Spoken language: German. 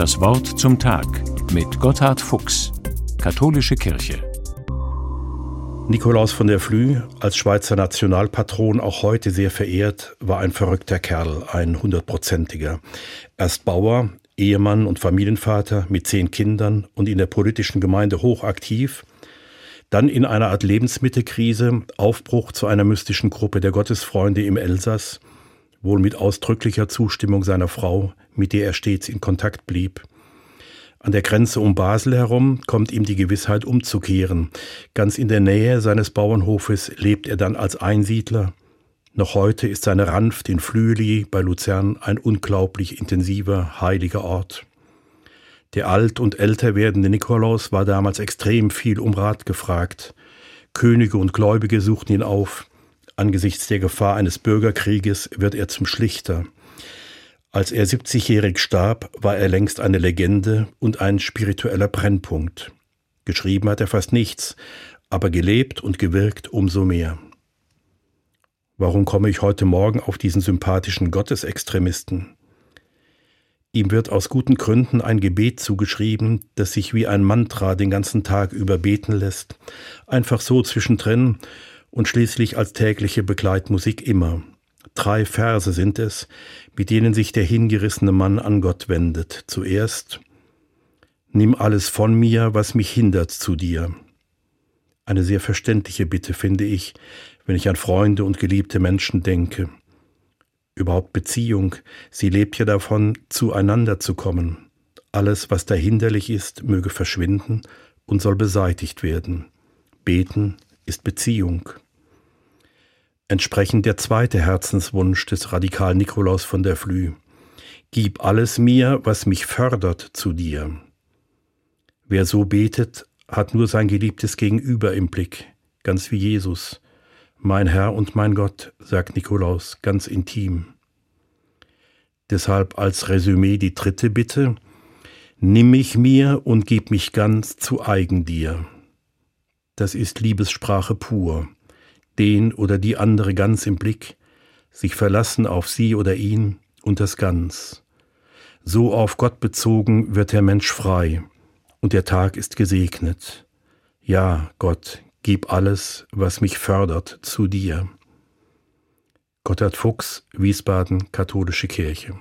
Das Wort zum Tag mit Gotthard Fuchs, Katholische Kirche. Nikolaus von der Flü, als Schweizer Nationalpatron auch heute sehr verehrt, war ein verrückter Kerl, ein hundertprozentiger. Erst Bauer, Ehemann und Familienvater mit zehn Kindern und in der politischen Gemeinde hochaktiv, dann in einer Art Lebensmittelkrise, Aufbruch zu einer mystischen Gruppe der Gottesfreunde im Elsass, wohl mit ausdrücklicher Zustimmung seiner Frau, mit der er stets in Kontakt blieb. An der Grenze um Basel herum kommt ihm die Gewissheit umzukehren. Ganz in der Nähe seines Bauernhofes lebt er dann als Einsiedler. Noch heute ist seine Ranft in Flüeli bei Luzern ein unglaublich intensiver, heiliger Ort. Der alt und älter werdende Nikolaus war damals extrem viel um Rat gefragt. Könige und Gläubige suchten ihn auf. Angesichts der Gefahr eines Bürgerkrieges wird er zum Schlichter. Als er 70-jährig starb, war er längst eine Legende und ein spiritueller Brennpunkt. Geschrieben hat er fast nichts, aber gelebt und gewirkt umso mehr. Warum komme ich heute Morgen auf diesen sympathischen Gottesextremisten? Ihm wird aus guten Gründen ein Gebet zugeschrieben, das sich wie ein Mantra den ganzen Tag über beten lässt, einfach so zwischendrin und schließlich als tägliche Begleitmusik immer. Drei Verse sind es, mit denen sich der hingerissene Mann an Gott wendet. Zuerst Nimm alles von mir, was mich hindert zu dir. Eine sehr verständliche Bitte, finde ich, wenn ich an Freunde und geliebte Menschen denke. Überhaupt Beziehung, sie lebt ja davon, zueinander zu kommen. Alles, was dahinderlich ist, möge verschwinden und soll beseitigt werden. Beten ist Beziehung. Entsprechend der zweite Herzenswunsch des Radikal Nikolaus von der Flü. Gib alles mir, was mich fördert, zu dir. Wer so betet, hat nur sein geliebtes Gegenüber im Blick, ganz wie Jesus. Mein Herr und mein Gott, sagt Nikolaus ganz intim. Deshalb als Resümee die dritte Bitte, Nimm mich mir und gib mich ganz zu eigen dir das ist Liebessprache pur, den oder die andere ganz im Blick, sich verlassen auf sie oder ihn und das Ganz. So auf Gott bezogen wird der Mensch frei, und der Tag ist gesegnet. Ja, Gott, gib alles, was mich fördert, zu dir. Gotthard Fuchs, Wiesbaden, Katholische Kirche.